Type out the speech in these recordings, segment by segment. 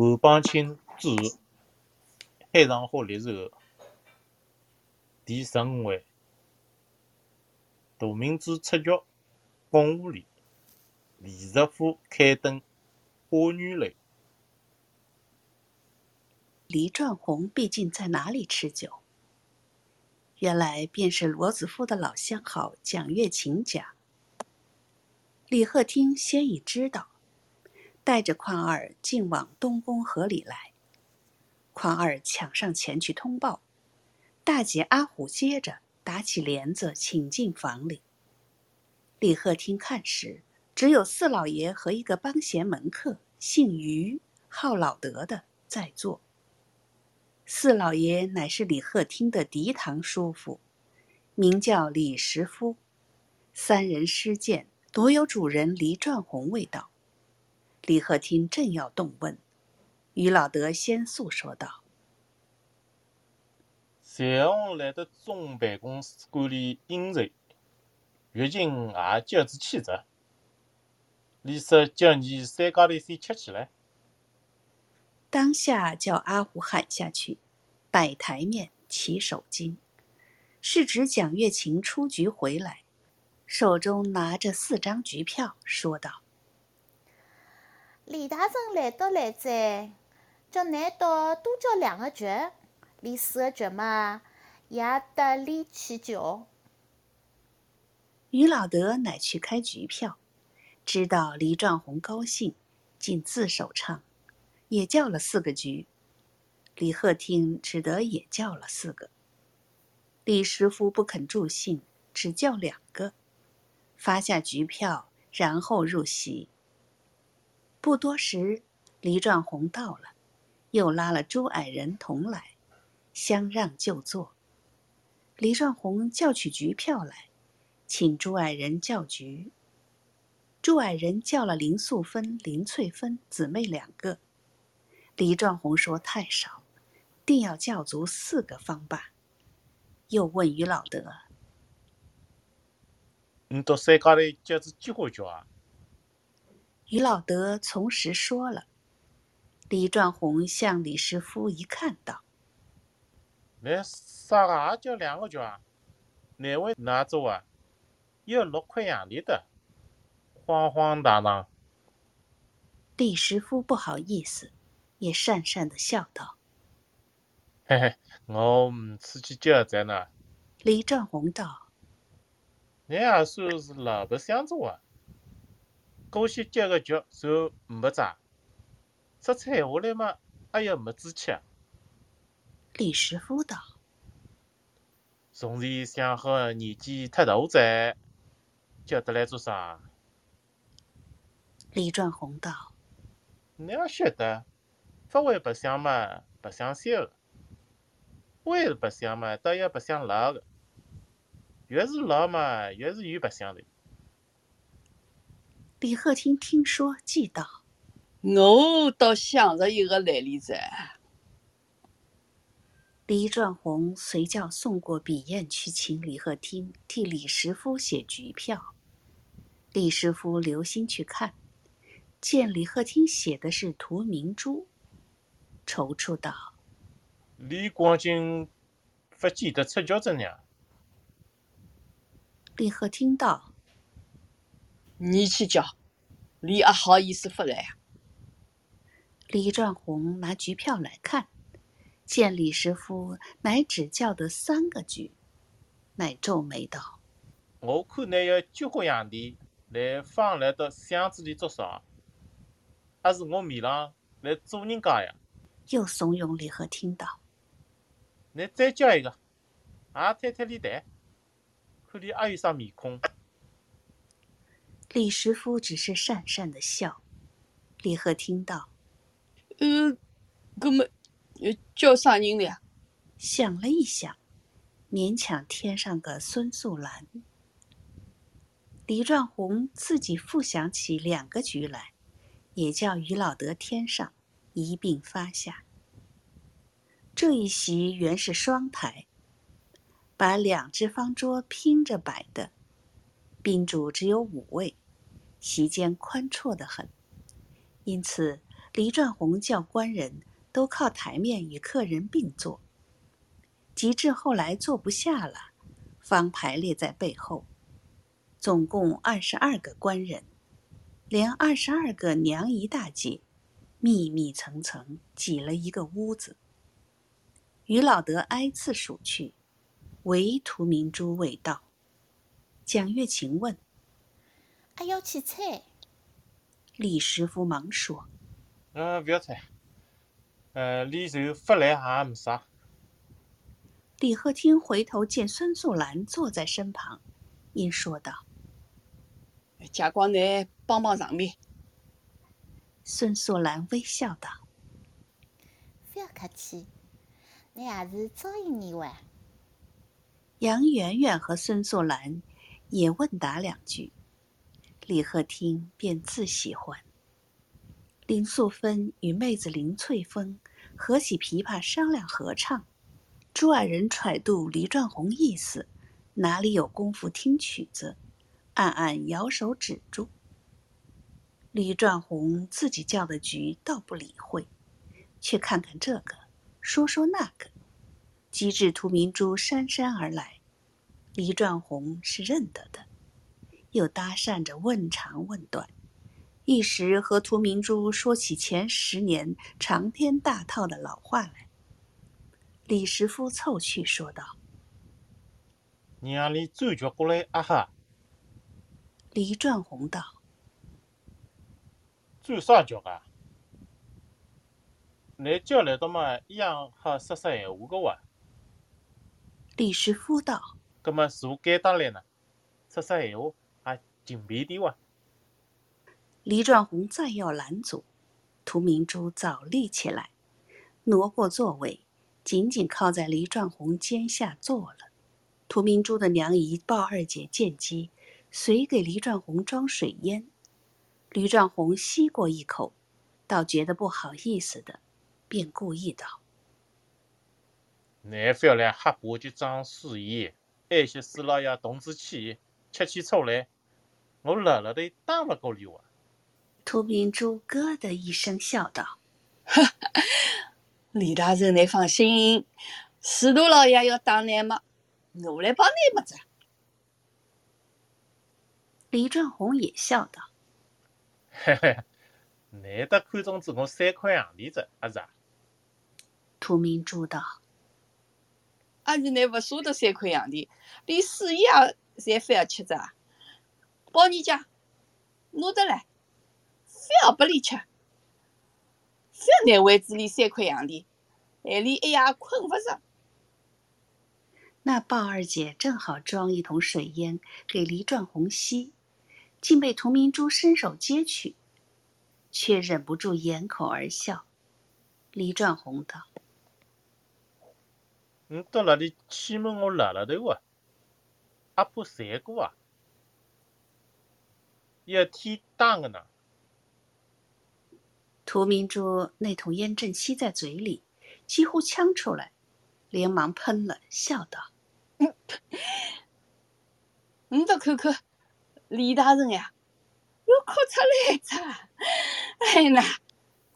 侯邦清之，海上花历史后第十五位，大明珠出脚巩无礼，李师傅开灯花女泪。黎壮红毕竟在哪里吃酒？原来便是罗子夫的老相好蒋月琴家。李鹤听先已知道，带着况二竟往东宫河里来。况二抢上前去通报，大姐阿虎接着打起帘子，请进房里。李鹤听看时，只有四老爷和一个帮闲门客，姓于，号老德的在座。四老爷乃是李鹤听的嫡堂叔父，名叫李石夫。三人失见，独有主人黎壮红未到。李鹤听正要动问，于老德先诉说道：“彩虹来到总办公室管理应酬，月琴也叫子去着。李说叫你三家头先吃起来。”当下叫阿虎喊下去，摆台面，起手巾。是指蒋月琴出局回来，手中拿着四张局票，说道：“李大人来到来哉，叫难道多叫两个局？李四个局嘛，也得李去叫。”于老德乃去开局票，知道黎壮红高兴，竟自首唱。也叫了四个局，李鹤听只得也叫了四个。李师傅不肯助兴，只叫两个，发下局票，然后入席。不多时，黎壮红到了，又拉了朱矮人同来，相让就坐。黎壮红叫取局票来，请朱矮人叫局。朱矮人叫了林素芬、林翠芬姊妹两个。李壮红说：“太少，定要叫足四个方罢。”又问于老德：“你到山高头叫只菊花叫啊？”于老德从实说了。李壮红向李师傅一看，道：“那啥个也叫两个叫啊？哪位哪做啊？要六块洋钿的，慌慌荡荡。”李师傅不好意思。也讪讪的笑道：“嘿嘿，我唔出去叫在呢。”李壮红道：“你也算是老白相做啊，过去接个局就没咋，说出闲话来嘛，哎呀没志气啊。”李师傅道：“从前想好年纪太大噻，叫得来做啥？”李壮红道：“你要晓得。”不会白相嘛，白相些个；会白相嘛，倒要白相老个。越是老嘛，越是有白相的。李鹤听听说，记道：“我倒想着一个来历在。”李壮红随叫送过笔砚去请李鹤听替李师傅写局票。李师傅留心去看，见李鹤听写的是屠明珠。踌躇道：“李光景不记得赤脚着呢。”李鹤听到：“你去叫，李阿好意思不来呀。”李壮红拿局票来看，见李师傅乃只叫得三个局，乃皱眉道：“我看你要菊花洋钿来放来到箱子里做啥？还是我面上来做人家呀？”又怂恿李和听到：“你再叫一个，也推推脸蛋，看你还有啥面孔。”李师傅只是讪讪的笑。李贺听到：“呃，哥们，叫啥人了？”想了一想，勉强添上个孙素兰。李壮红自己复想起两个局来，也叫于老德添上。一并发下。这一席原是双台，把两只方桌拼着摆的。宾主只有五位，席间宽绰得很，因此黎传宏叫官人都靠台面与客人并坐，及至后来坐不下了，方排列在背后。总共二十二个官人，连二十二个娘姨大姐，密密层层挤了一个屋子。于老德挨次数去，唯涂明珠未到。蒋月琴问还要去猜？李师傅，忙说呃，不要猜，呃，里头发来也没啥。李鹤听回头见孙素兰坐在身旁，因说道贾光你帮帮场面。：“孙素兰微笑道。”不要客气，你也是早一年哇。杨圆圆和孙素兰也问答两句，李鹤听便自喜欢。林素芬与妹子林翠峰合起琵琶商量合唱，朱二人揣度黎传宏意思，哪里有功夫听曲子，暗暗摇手止住。李传宏自己叫的局倒不理会，却看看这个，说说那个。机智图明珠姗姗而来，黎传宏是认得的，又搭讪着问长问短，一时和涂明珠说起前十年长篇大套的老话来。李师傅凑去说道娘里转角过来啊哈，：“黎传宏道，转啥角啊？你叫来的嘛，一样哈说说闲话个哇。李师傅道，葛么坐简单来呢，说说闲话也勤便点哇。黎传红再要拦阻，涂明珠早立起来，挪过座位，紧紧靠在黎传红肩下坐了。涂明珠的娘姨鲍二姐见机，随给黎传红装水烟。黎传红吸过一口，倒觉得不好意思的，便故意道你不要来吓我就装水烟，爱惜四老爷同志气，吃起醋来，我辣辣的打勿过你哇。：“涂明珠咯的一声笑道。”李大人，你放心，司徒老爷要打你嘛，我来帮你么子。黎传宏也笑道嘿嘿，难得看中子我三块洋钿子，阿是啊？：“涂明珠道。”阿是你勿舍得三块洋钿，连水也侪非要吃着啊？包你家拿得来，非要拨你吃，非要拿位子里三块洋钿，还连一夜困勿着。那鲍二姐正好装一桶水烟给黎传红吸，竟被童明珠伸手接去，却忍不住掩口而笑。黎传红道你到那里欺瞒我辣辣头啊？阿婆馋过啊？一天打个呢？：“涂明珠那桶烟正吸在嘴里，几乎呛出来，连忙喷了，笑道你再看看李大人呀，又哭出来着。哎那，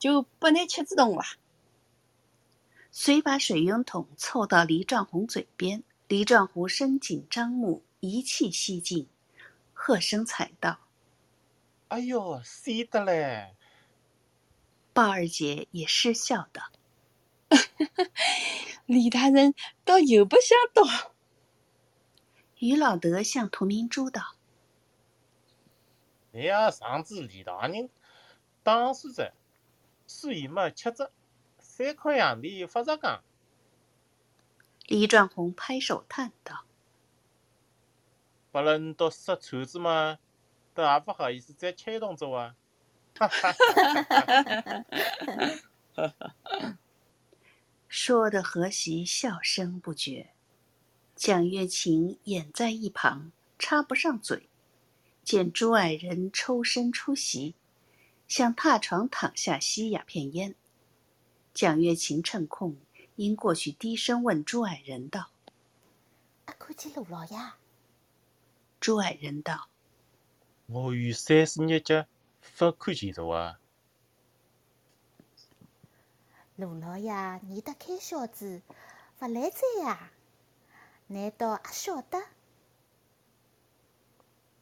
就拨你吃子动伐？：‘遂把水烟筒凑到黎壮红嘴边。’黎壮红伸紧张目，一气吸尽，喝声惨道。哎呦，吸得嘞！鲍二姐也失笑道。李大人倒有不想到。于老德向涂明珠道你要上至李大人打算着，水嘛吃着，三块洋钿发啥讲？：“黎传红拍手叹道。”拨了你到杀串子嘛，倒也不好意思再吃一顿子哇！哈哈哈哈哈！说的何喜笑声不绝。蒋月琴掩在一旁，插不上嘴。见朱爱人抽身出席，想踏床躺下吸鸦片烟。蒋月琴趁空，因过去低声问朱矮人道啊，看见路老呀，：“朱矮人道，我与三十日节不看见着啊！卢老爷你的开小子，勿来哉呀？难道也晓得？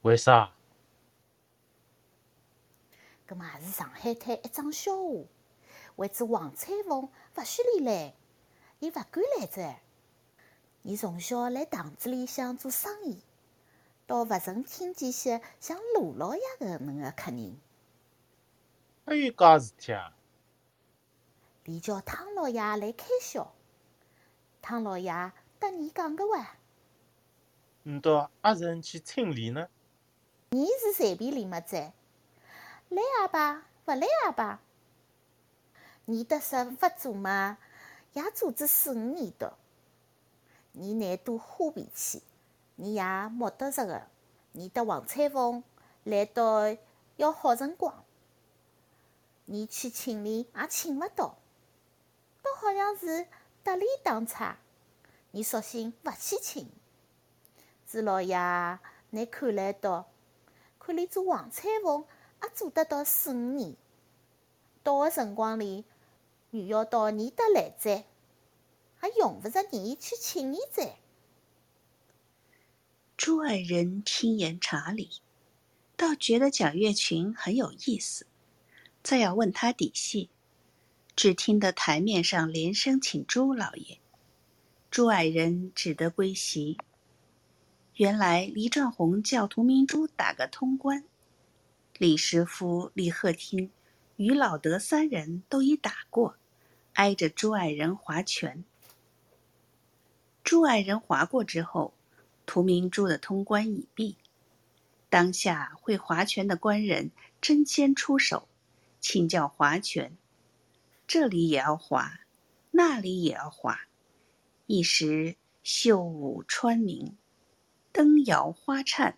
为啥？搿么也是上海滩一桩笑话。为子王彩凤勿许里来，伊勿敢来这。伊从小辣堂子里向做生意，倒勿曾听见些像罗老爷搿能个客人。还有介事体啊？便叫汤老爷来开销。汤老爷搭你讲个话，难道阿人去清理呢？你是随便领么子？来也罢，勿来也罢。你得说勿做嘛，也做子四五年多。你难多花脾气，你也莫得着个。你得王彩凤来到要好辰光，你去请礼也请勿到，倒好像是得理当差。你索性勿去请。朱老爷，你看来到，看连做王彩凤也做得到四五年，到个辰光里，女要到你得来哉，还用不着你去请你哉。朱爱人听言查理，倒觉得蒋月群很有意思，再要问他底细，只听得台面上连声请朱老爷，朱爱人只得归席。原来黎壮宏叫涂明珠打个通关，李师傅、李鹤听、于老德三人都已打过，挨着朱爱人划拳。朱爱人划过之后。涂明珠的通关已毕，当下会划拳的官人争先出手，请教划拳。这里也要划，那里也要划，一时袖舞穿鸣，灯摇花颤，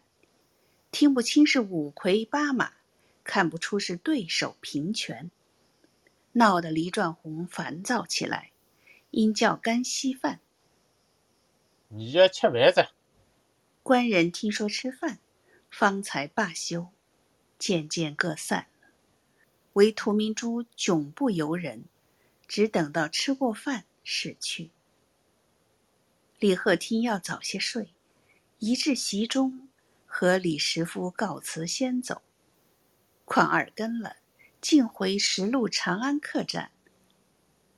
听不清是五魁八马，看不出是对手平拳，闹得黎壮红烦躁起来，因叫干稀饭。你要吃饭子。官人听说吃饭，方才罢休，渐渐各散了。唯屠明珠窘不由人，只等到吃过饭驶去。李鹤听要早些睡，一至席中，和李师傅告辞先走。况二跟了，径回石路长安客栈。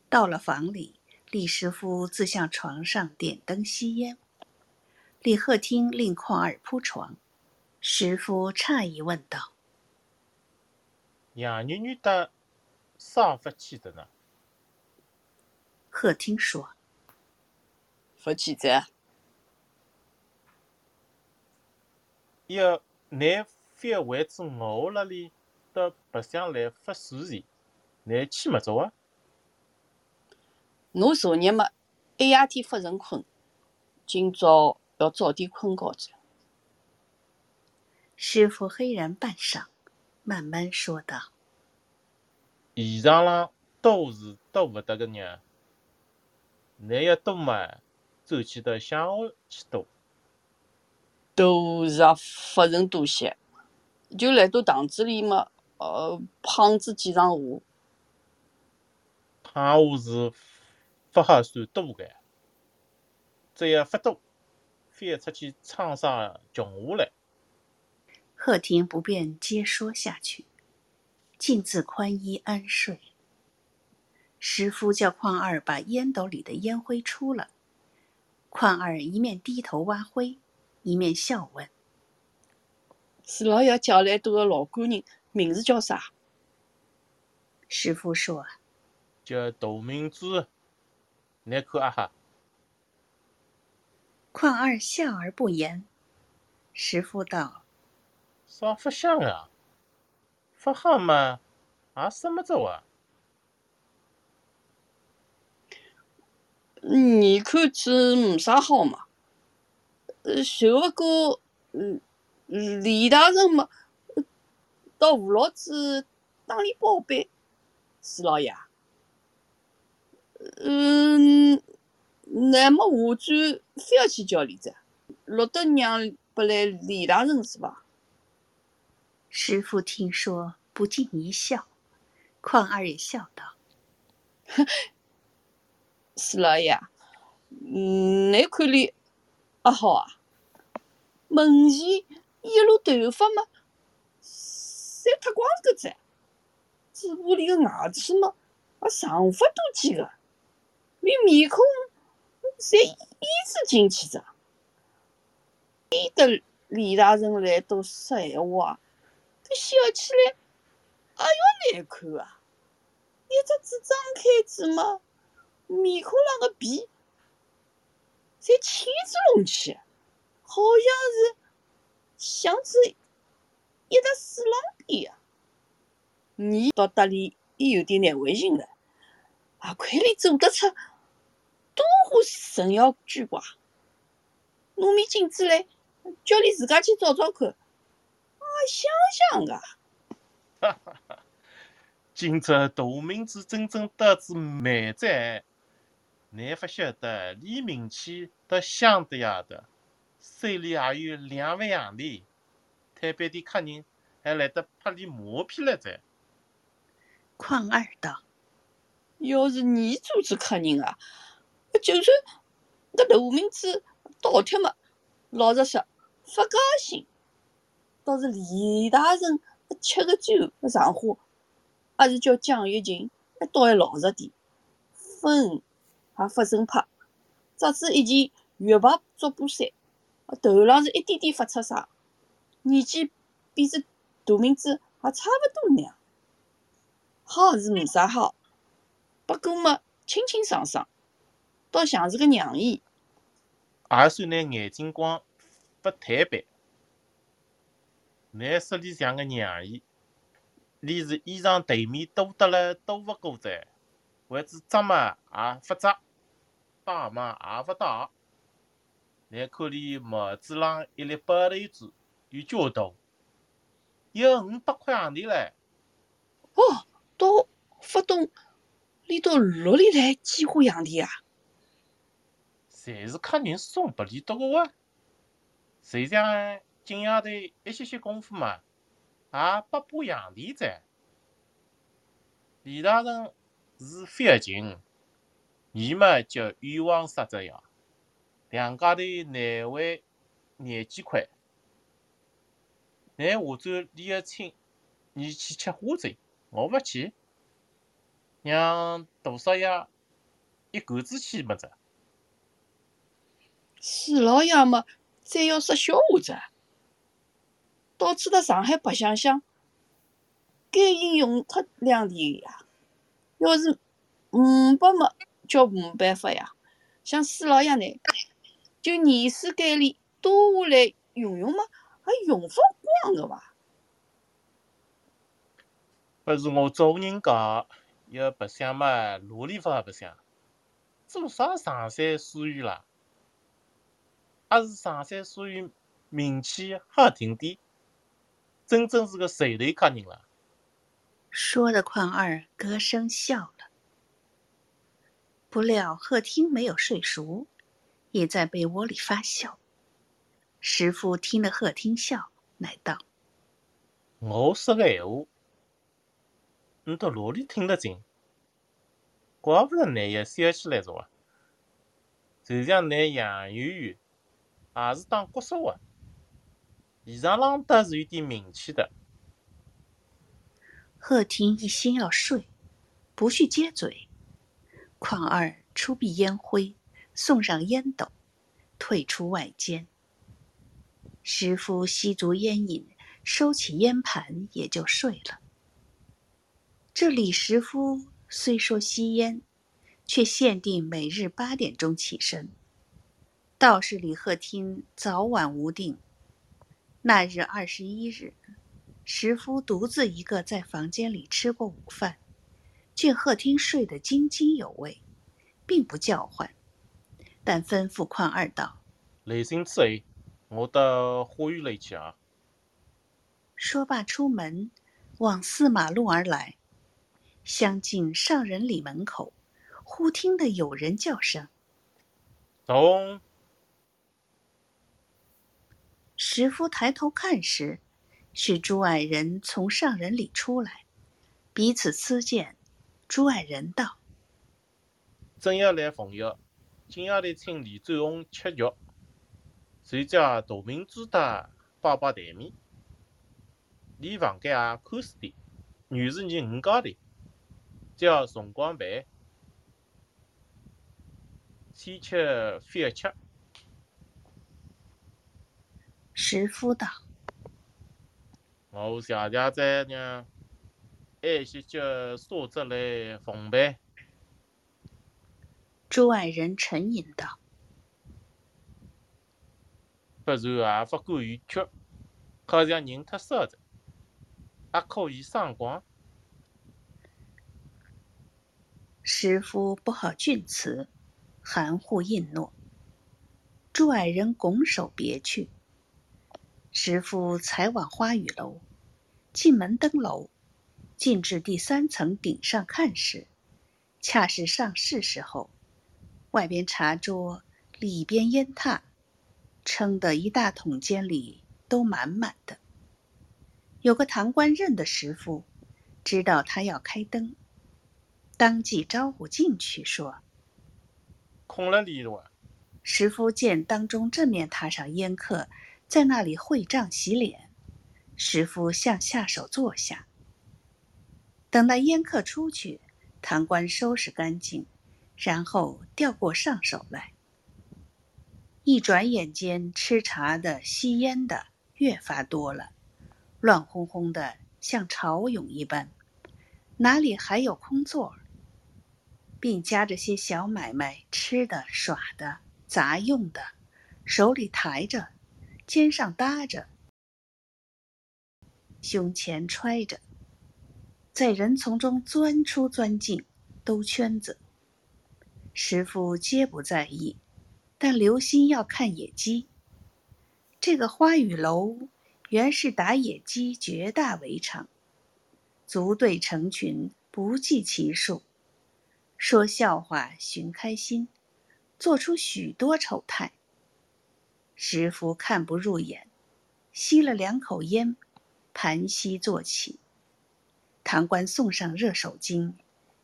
到了房里，李师傅自向床上点灯吸烟。李鹤听令况儿铺床，师傅诧异问道：“杨女女的啥福气的呢？”贺听说：“福气在。要乃非为子我那里到白相来发事前，乃去么着啊？侬昨日么一夜天发成困，今朝。”要早点困觉着。师傅黑然半晌，慢慢说道：“衣裳浪都是都勿得个呢。你要多嘛，走去到乡下去多。都是发成多些，就来到堂子里嘛，呃，胖子几场话。胖话是不好算多个，只要不多。”非要出去唱啥穷话来？贺廷不便接说下去，径自宽衣安睡。师傅叫邝二把烟斗里的烟灰出了，邝二一面低头挖灰，一面笑问：“是老爷叫来多个老官人，名字叫啥？”师傅说：“叫杜明珠，你看啊哈。”况二笑而不言。师傅道：“啥不像啊？不好嘛，也什么着啊？你看起没啥好嘛。呃，就不过，嗯，李大人嘛，到吴老子当里报备，四老爷。嗯。”那么下转非要去叫李子，落得让不来李大人是吧？师傅听说，不禁一笑，况二也笑道：“四老爷，嗯，你看里还好啊？门前一路头发嘛，侪脱光个噻，嘴巴里个牙齿嘛，还长发多几个，连面孔侪一字进去着。记得李大人来都说闲话，这笑起来还要难看啊！一只嘴张开子嘛，面孔上个皮侪青子隆起，好像是像只一只水狼边呀。你到搭里也有点难为情了，啊，亏你做得出多花神妖巨怪，拿面镜子来，叫你自家去找找看，啊，想想个。哈哈！今朝大明子真正得知蛮哉，乃不晓得李明启和乡的呀的手里还有两万洋钿，摊板店客人还来得拍你马屁了哉？况二道：“要是你组织客人啊，就算搿大明子倒贴嘛，老实说发高兴。倒是李大人吃个酒上火，还是叫蒋玉琴倒还老实点，分也不甚拍，只子一件月白足布衫，头浪是一点点发出啥，年纪比这大明子还差勿多呢。”好是没啥好，不过嘛，清清爽爽，倒像是个娘姨。也算拿眼睛光不太白。乃说里像个娘姨，连是衣裳头面多得了多勿过哉？为之扎嘛也勿扎，打嘛也勿打。乃看里帽子浪一粒白头珠有交大，有五百块洋钿唻。哦。到发动，连到六里来几花洋钿啊？侪是客人送拨你多个，谁想今夜头一歇歇功夫嘛，也八把洋钿在。李大人是飞禽，你嘛叫冤枉杀只呀？两家头难为廿几块，乃下周李个亲，你去吃花酒。我不去，让大少爷一杆子去么子？四老爷嘛，再要说笑话子，到处到上海白相相，该应用脱两钿呀。要是五百么，叫没办法呀。像四老爷呢，就年事改里多下来用用嘛，还用不不是我找人讲，要白相嘛，哪里法白相？做啥上山书院啦？还是上山书院名气好听点，真正是个随头客人了。说的邝二咯声笑了。不料贺听没有睡熟，也在被窝里发笑。师傅听了贺听笑，乃道：“我说个闲话。”你到哪里听得进？怪不得你也笑起来着。就像那杨圆圆，也是当国手的，现场浪倒是有点名气的。贺听一心要睡，不去接嘴。况二出避烟灰，送上烟斗，退出外间。师傅吸足烟瘾，收起烟盘，也就睡了。这李师傅虽说吸烟，却限定每日八点钟起身。倒是李鹤听早晚无定。那日二十一日，石夫独自一个在房间里吃过午饭，见鹤听睡得津津有味，并不叫唤，但吩咐邝二道：“雷声之后，我到花园里去啊。”说罢出门，往四马路而来。相进上人里门口，忽听得有人叫声：“走！”石夫抬头看时，是朱矮人从上人里出来，彼此私见。朱矮人道：“正要来逢月，今夜里请李占红吃肉，随叫大明珠的包包台面。连房间也看书的，原是你五家的，叫辰光盘，先吃饭吃。石夫道：“我谢谢在呢，爱惜叫素质来奉陪。”朱爱人沉吟道：“不然也不敢远吃，好像人太少着，还可以赏光。”师傅不好峻辞，含糊应诺。朱矮人拱手别去。师傅才往花雨楼，进门登楼，进至第三层顶上看时，恰是上市时候。外边茶桌，里边烟榻，撑得一大桶间里都满满的。有个堂官认得师傅，知道他要开灯，当即招呼进去，说：“空了里头。”师傅见当中正面榻上烟客。在那里会账洗脸，师傅向下手坐下。等待烟客出去，堂官收拾干净，然后调过上手来。一转眼间，吃茶的、吸烟的越发多了，乱哄哄的，像潮涌一般，哪里还有空座？并夹着些小买卖，吃的、耍的、杂用的，手里抬着。肩上搭着，胸前揣着，在人丛中钻出钻进，兜圈子。师傅皆不在意，但留心要看野鸡。这个花雨楼原是打野鸡绝大围场，族队成群，不计其数。说笑话寻开心，做出许多丑态。师傅看不入眼，吸了两口烟，盘膝坐起。堂官送上热手巾，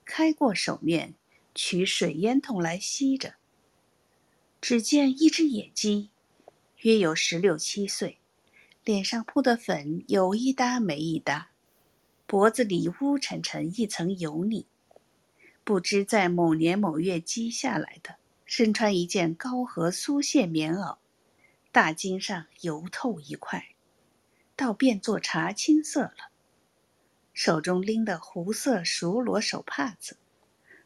开过手面，取水烟筒来吸着。只见一只野鸡，约有十六七岁，脸上铺的粉有一搭没一搭，脖子里乌沉沉一层油腻，不知在某年某月积下来的。身穿一件高和苏线棉袄。大襟上油透一块，倒变作茶青色了。手中拎的湖色熟罗手帕子，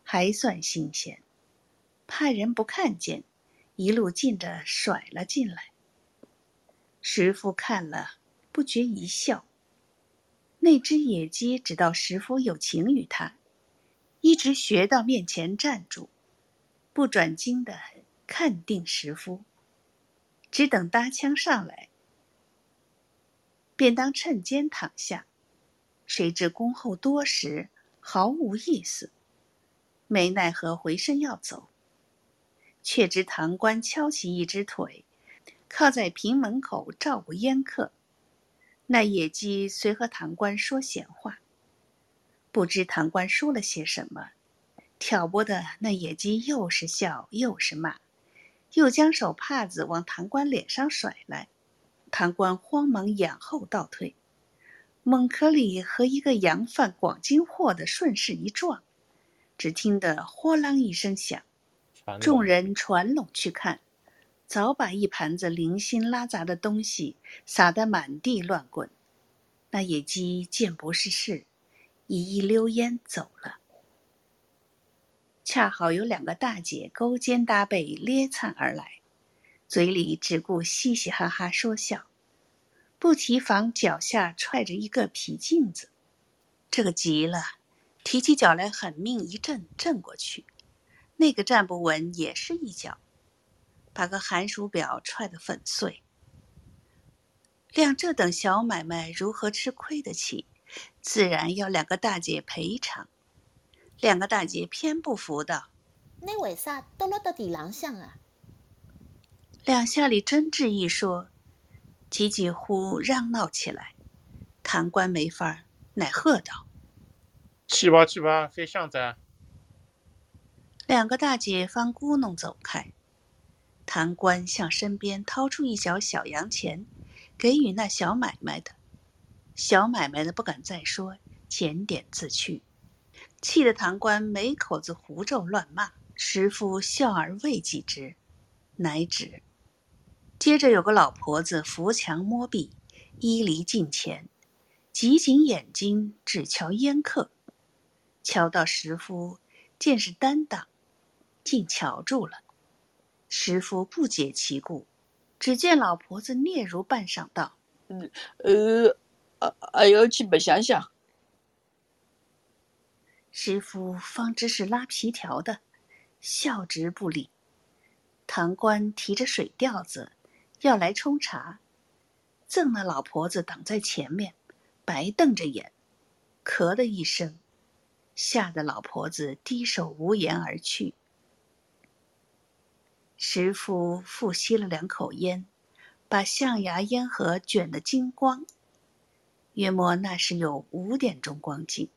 还算新鲜，怕人不看见，一路劲着甩了进来。石夫看了，不觉一笑。那只野鸡知道石夫有情于他，一直学到面前站住，不转睛的看定石夫。只等搭枪上来，便当趁间躺下。谁知恭候多时，毫无意思，没奈何回身要走，却知堂官敲起一只腿，靠在平门口照顾烟客。那野鸡随和堂官说闲话，不知堂官说了些什么，挑拨的那野鸡又是笑又是骂。又将手帕子往堂官脸上甩来，堂官慌忙掩后倒退，猛壳里和一个洋贩广进货的顺势一撞，只听得豁啷一声响，众人传拢去看，早把一盘子零星拉杂的东西撒得满地乱滚。那野鸡见不是事，一一溜烟走了。恰好有两个大姐勾肩搭背咧灿而来，嘴里只顾嘻嘻哈哈说笑，不提防脚下踹着一个皮镜子。这个急了，提起脚来狠命一震，震过去；那个站不稳，也是一脚，把个寒暑表踹得粉碎。谅这等小买卖如何吃亏得起？自然要两个大姐赔偿。两个大姐偏不服道：“你为啥都落到地浪向啊？”两下里争执一说，几几乎嚷闹起来。堂官没法，乃喝道：“去吧去吧，飞香子！”两个大姐方咕哝走开。堂官向身边掏出一角小洋钱，给予那小买卖的。小买卖的不敢再说，检点自去，气得堂官没口子胡咒乱骂。师傅笑而未及之，乃止。接着有个老婆子扶墙摸壁，依离近前，挤紧眼睛只瞧烟客，瞧到石夫，见是单当，竟瞧住了。师傅不解其故，只见老婆子嗫嚅半晌道：“呃，啊，还要去白想想。”师傅方知是拉皮条的。笑直不理，堂官提着水吊子要来冲茶，赠那老婆子挡在前面，白瞪着眼，咳的一声，吓得老婆子低首无言而去。师傅复吸了两口烟，把象牙烟盒卷得精光，约莫那时有五点钟光景，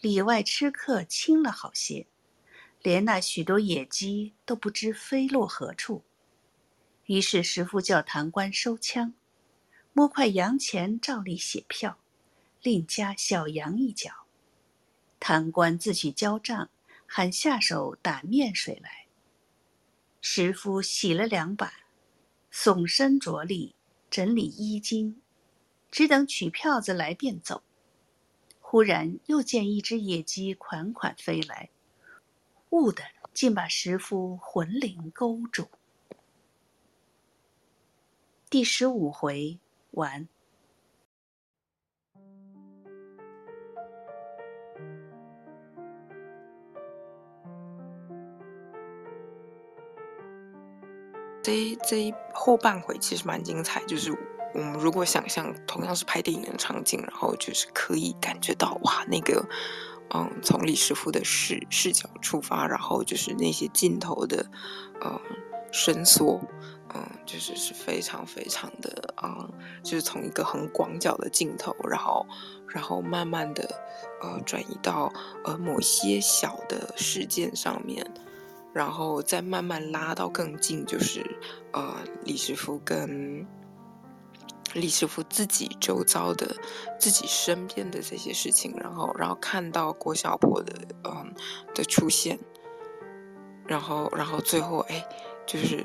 里外吃客轻了好些。连那许多野鸡都不知飞落何处，于是师傅叫堂官收枪，摸块洋钱照例写票，另加小洋一角。堂官自去交账，喊下手打面水来。师傅洗了两把，耸身着力整理衣襟，只等取票子来便走。忽然又见一只野鸡款款飞来。兀的，竟把石夫魂灵勾住。第十五回完。这这后半回其实蛮精彩，就是我们如果想象同样是拍电影的场景，然后就是可以感觉到哇那个。嗯，从李师傅的视视角出发，然后就是那些镜头的，嗯，伸缩，嗯，就是是非常非常的啊，就是从一个很广角的镜头，然后，然后慢慢的，呃，转移到呃某些小的事件上面，然后再慢慢拉到更近，就是呃李师傅跟。李师傅自己周遭的、自己身边的这些事情，然后，然后看到郭小婆的，嗯，的出现，然后，然后最后，哎，就是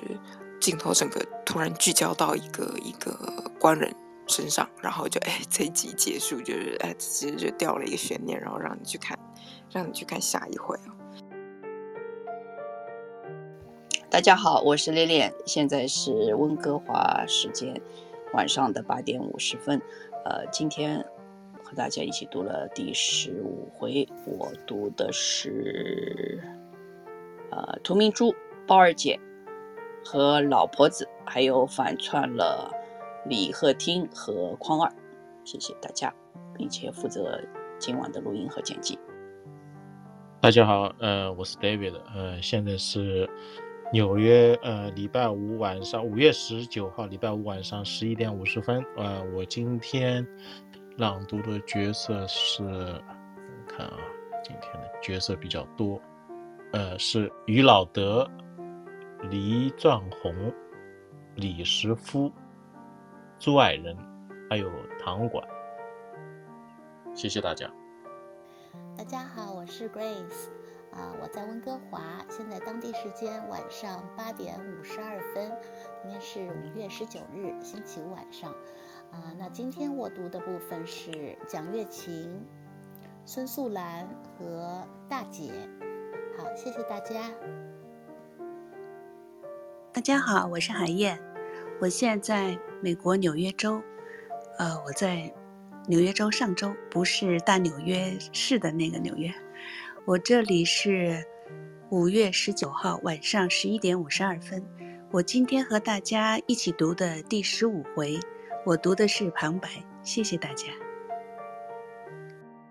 镜头整个突然聚焦到一个一个官人身上，然后就，哎，这一集结束，就是，哎，其实就掉了一个悬念，然后让你去看，让你去看下一回啊。大家好，我是恋恋，现在是温哥华时间。晚上的八点五十分，呃，今天和大家一起读了第十五回，我读的是呃屠明珠、包二姐和老婆子，还有反串了李鹤汀和匡二，谢谢大家，并且负责今晚的录音和剪辑。大家好，呃，我是 David，呃，现在是。纽约，呃，礼拜五晚上，五月十九号，礼拜五晚上十一点五十分，呃，我今天朗读的角色是，看啊，今天的角色比较多，呃，是于老德、黎壮红、李石夫、朱爱人，还有唐管。谢谢大家。大家好，我是 Grace。啊，我在温哥华，现在当地时间晚上八点五十二分，今天是五月十九日，星期五晚上。啊，那今天我读的部分是蒋月琴、孙素兰和大姐。好，谢谢大家。大家好，我是海燕，我现在在美国纽约州。呃，我在纽约州上周，不是大纽约市的那个纽约。我这里是五月十九号晚上十一点五十二分。我今天和大家一起读的第十五回，我读的是旁白。谢谢大家，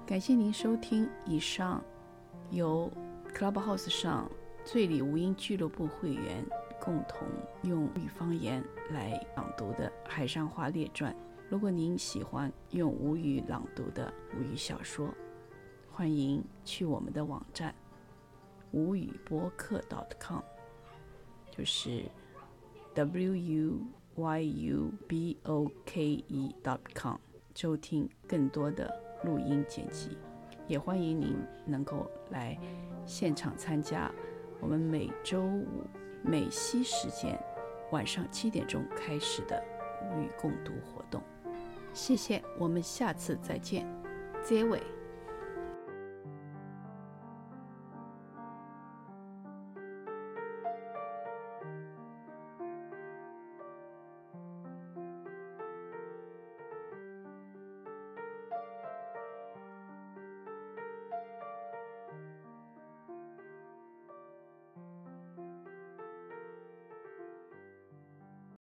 感谢您收听以上由 Clubhouse 上醉里吴音俱乐部会员共同用吴语方言来朗读的《海上花列传》。如果您喜欢用吴语朗读的吴语小说，欢迎去我们的网站无语播客 .com，就是 w u y u b o k e .com，收听更多的录音剪辑。也欢迎您能够来现场参加我们每周五美西时间晚上七点钟开始的无语共读活动。谢谢，我们下次再见，结尾。